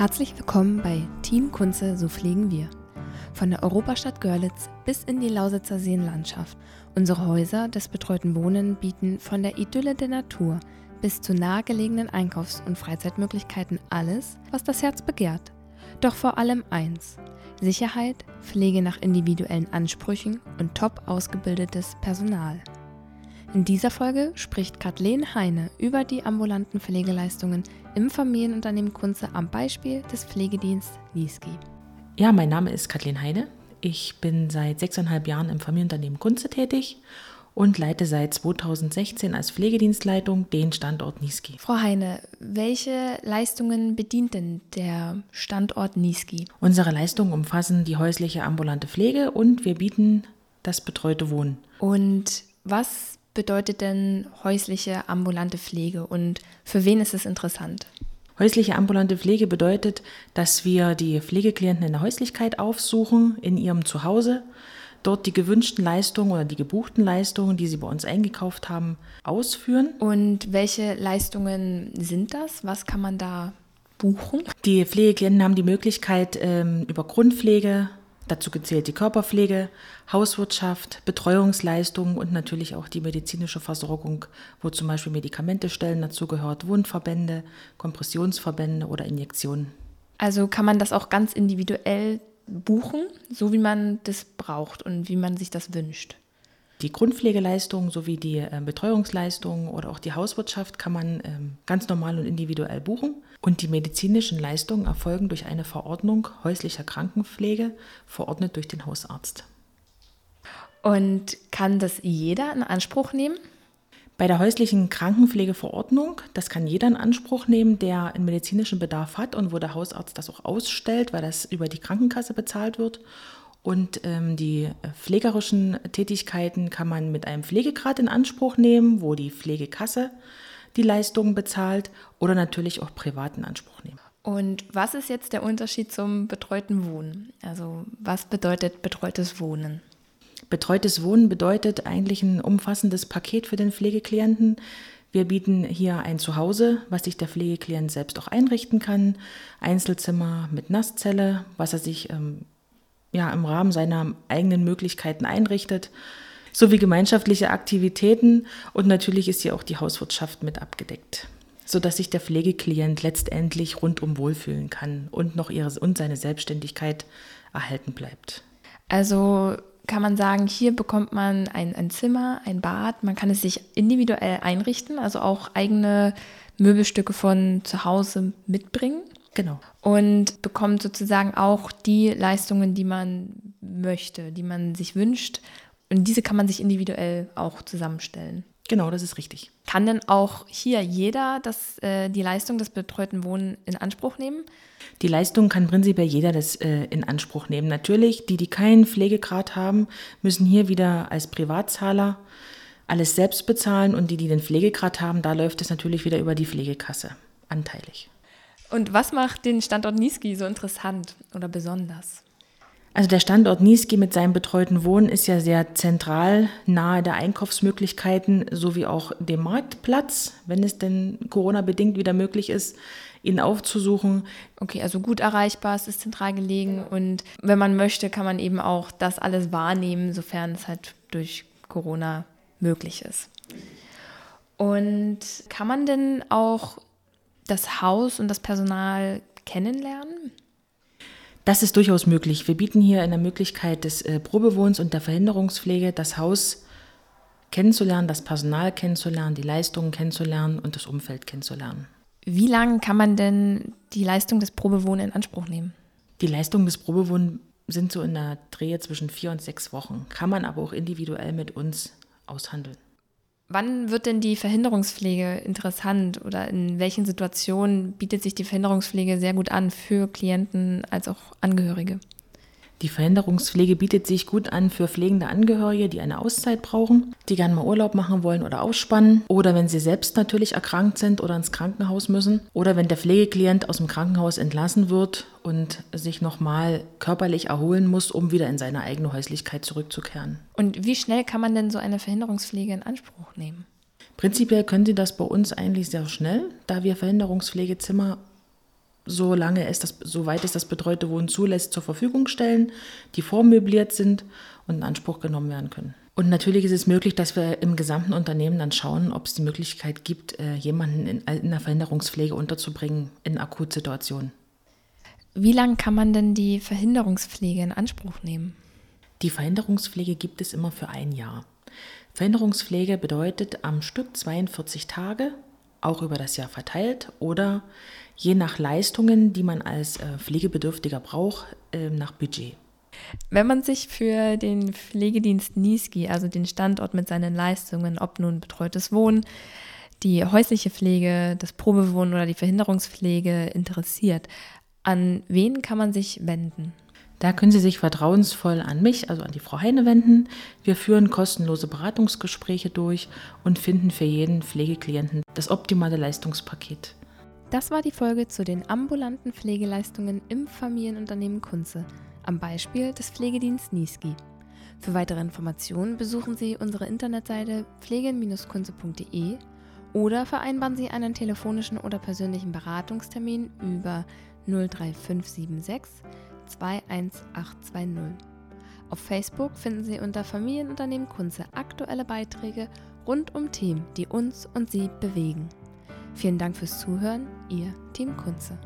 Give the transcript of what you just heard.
Herzlich willkommen bei Team Kunze, so pflegen wir. Von der Europastadt Görlitz bis in die Lausitzer Seenlandschaft. Unsere Häuser des betreuten Wohnen bieten von der Idylle der Natur bis zu nahegelegenen Einkaufs- und Freizeitmöglichkeiten alles, was das Herz begehrt. Doch vor allem eins: Sicherheit, Pflege nach individuellen Ansprüchen und top ausgebildetes Personal. In dieser Folge spricht Kathleen Heine über die ambulanten Pflegeleistungen im Familienunternehmen Kunze am Beispiel des Pflegedienst Niesky. Ja, mein Name ist Kathleen Heine. Ich bin seit sechseinhalb Jahren im Familienunternehmen Kunze tätig und leite seit 2016 als Pflegedienstleitung den Standort Niesky. Frau Heine, welche Leistungen bedient denn der Standort Niesky? Unsere Leistungen umfassen die häusliche ambulante Pflege und wir bieten das betreute Wohnen. Und was bedeutet denn häusliche ambulante Pflege und für wen ist es interessant? Häusliche ambulante Pflege bedeutet, dass wir die Pflegeklienten in der Häuslichkeit aufsuchen, in ihrem Zuhause, dort die gewünschten Leistungen oder die gebuchten Leistungen, die sie bei uns eingekauft haben, ausführen. Und welche Leistungen sind das? Was kann man da buchen? Die Pflegeklienten haben die Möglichkeit, ähm, über Grundpflege, Dazu gezählt die Körperpflege, Hauswirtschaft, Betreuungsleistungen und natürlich auch die medizinische Versorgung, wo zum Beispiel Medikamentestellen dazu gehört, Wundverbände, Kompressionsverbände oder Injektionen. Also kann man das auch ganz individuell buchen, so wie man das braucht und wie man sich das wünscht. Die Grundpflegeleistungen sowie die äh, Betreuungsleistungen oder auch die Hauswirtschaft kann man ähm, ganz normal und individuell buchen. Und die medizinischen Leistungen erfolgen durch eine Verordnung häuslicher Krankenpflege, verordnet durch den Hausarzt. Und kann das jeder in Anspruch nehmen? Bei der häuslichen Krankenpflegeverordnung, das kann jeder in Anspruch nehmen, der einen medizinischen Bedarf hat und wo der Hausarzt das auch ausstellt, weil das über die Krankenkasse bezahlt wird. Und ähm, die pflegerischen Tätigkeiten kann man mit einem Pflegegrad in Anspruch nehmen, wo die Pflegekasse die Leistungen bezahlt oder natürlich auch privat in Anspruch nehmen. Und was ist jetzt der Unterschied zum betreuten Wohnen? Also was bedeutet betreutes Wohnen? Betreutes Wohnen bedeutet eigentlich ein umfassendes Paket für den Pflegeklienten. Wir bieten hier ein Zuhause, was sich der Pflegeklient selbst auch einrichten kann. Einzelzimmer mit Nasszelle, was er sich ähm, ja, im Rahmen seiner eigenen Möglichkeiten einrichtet sowie gemeinschaftliche Aktivitäten und natürlich ist hier auch die Hauswirtschaft mit abgedeckt, sodass sich der Pflegeklient letztendlich rundum wohlfühlen kann und noch ihre und seine Selbstständigkeit erhalten bleibt. Also kann man sagen, hier bekommt man ein, ein Zimmer, ein Bad, man kann es sich individuell einrichten, also auch eigene Möbelstücke von zu Hause mitbringen. Genau. Und bekommt sozusagen auch die Leistungen, die man möchte, die man sich wünscht und diese kann man sich individuell auch zusammenstellen. Genau, das ist richtig. Kann denn auch hier jeder das, äh, die Leistung des betreuten Wohnen in Anspruch nehmen? Die Leistung kann prinzipiell jeder das äh, in Anspruch nehmen. Natürlich, die, die keinen Pflegegrad haben, müssen hier wieder als Privatzahler alles selbst bezahlen und die, die den Pflegegrad haben, da läuft es natürlich wieder über die Pflegekasse, anteilig. Und was macht den Standort Niesky so interessant oder besonders? Also der Standort Niesky mit seinem betreuten Wohnen ist ja sehr zentral, nahe der Einkaufsmöglichkeiten sowie auch dem Marktplatz, wenn es denn Corona-bedingt wieder möglich ist, ihn aufzusuchen. Okay, also gut erreichbar, es ist zentral gelegen und wenn man möchte, kann man eben auch das alles wahrnehmen, sofern es halt durch Corona möglich ist. Und kann man denn auch das Haus und das Personal kennenlernen? Das ist durchaus möglich. Wir bieten hier in der Möglichkeit des äh, Probewohns und der Verhinderungspflege das Haus kennenzulernen, das Personal kennenzulernen, die Leistungen kennenzulernen und das Umfeld kennenzulernen. Wie lange kann man denn die Leistung des Probewohns in Anspruch nehmen? Die Leistungen des Probewohns sind so in der Drehe zwischen vier und sechs Wochen, kann man aber auch individuell mit uns aushandeln. Wann wird denn die Verhinderungspflege interessant oder in welchen Situationen bietet sich die Verhinderungspflege sehr gut an für Klienten als auch Angehörige? Die Verhinderungspflege bietet sich gut an für pflegende Angehörige, die eine Auszeit brauchen, die gerne mal Urlaub machen wollen oder ausspannen oder wenn sie selbst natürlich erkrankt sind oder ins Krankenhaus müssen oder wenn der Pflegeklient aus dem Krankenhaus entlassen wird und sich nochmal körperlich erholen muss, um wieder in seine eigene Häuslichkeit zurückzukehren. Und wie schnell kann man denn so eine Verhinderungspflege in Anspruch nehmen? Prinzipiell können Sie das bei uns eigentlich sehr schnell, da wir Verhinderungspflegezimmer solange es das, soweit es das betreute Wohnen zulässt, zur Verfügung stellen, die vormöbliert sind und in Anspruch genommen werden können. Und natürlich ist es möglich, dass wir im gesamten Unternehmen dann schauen, ob es die Möglichkeit gibt, äh, jemanden in, in der Verhinderungspflege unterzubringen in Akutsituationen. Wie lange kann man denn die Verhinderungspflege in Anspruch nehmen? Die Verhinderungspflege gibt es immer für ein Jahr. Verhinderungspflege bedeutet am Stück 42 Tage, auch über das Jahr verteilt oder je nach Leistungen, die man als äh, Pflegebedürftiger braucht, äh, nach Budget. Wenn man sich für den Pflegedienst Niesky, also den Standort mit seinen Leistungen, ob nun betreutes Wohnen, die häusliche Pflege, das Probewohnen oder die Verhinderungspflege interessiert, an wen kann man sich wenden? Da können Sie sich vertrauensvoll an mich, also an die Frau Heine wenden. Wir führen kostenlose Beratungsgespräche durch und finden für jeden Pflegeklienten das optimale Leistungspaket. Das war die Folge zu den ambulanten Pflegeleistungen im Familienunternehmen Kunze am Beispiel des Pflegedienst Niesky. Für weitere Informationen besuchen Sie unsere Internetseite pflegen-kunze.de oder vereinbaren Sie einen telefonischen oder persönlichen Beratungstermin über 03576 21820. Auf Facebook finden Sie unter Familienunternehmen Kunze aktuelle Beiträge rund um Themen, die uns und Sie bewegen. Vielen Dank fürs Zuhören, Ihr Team Kunze.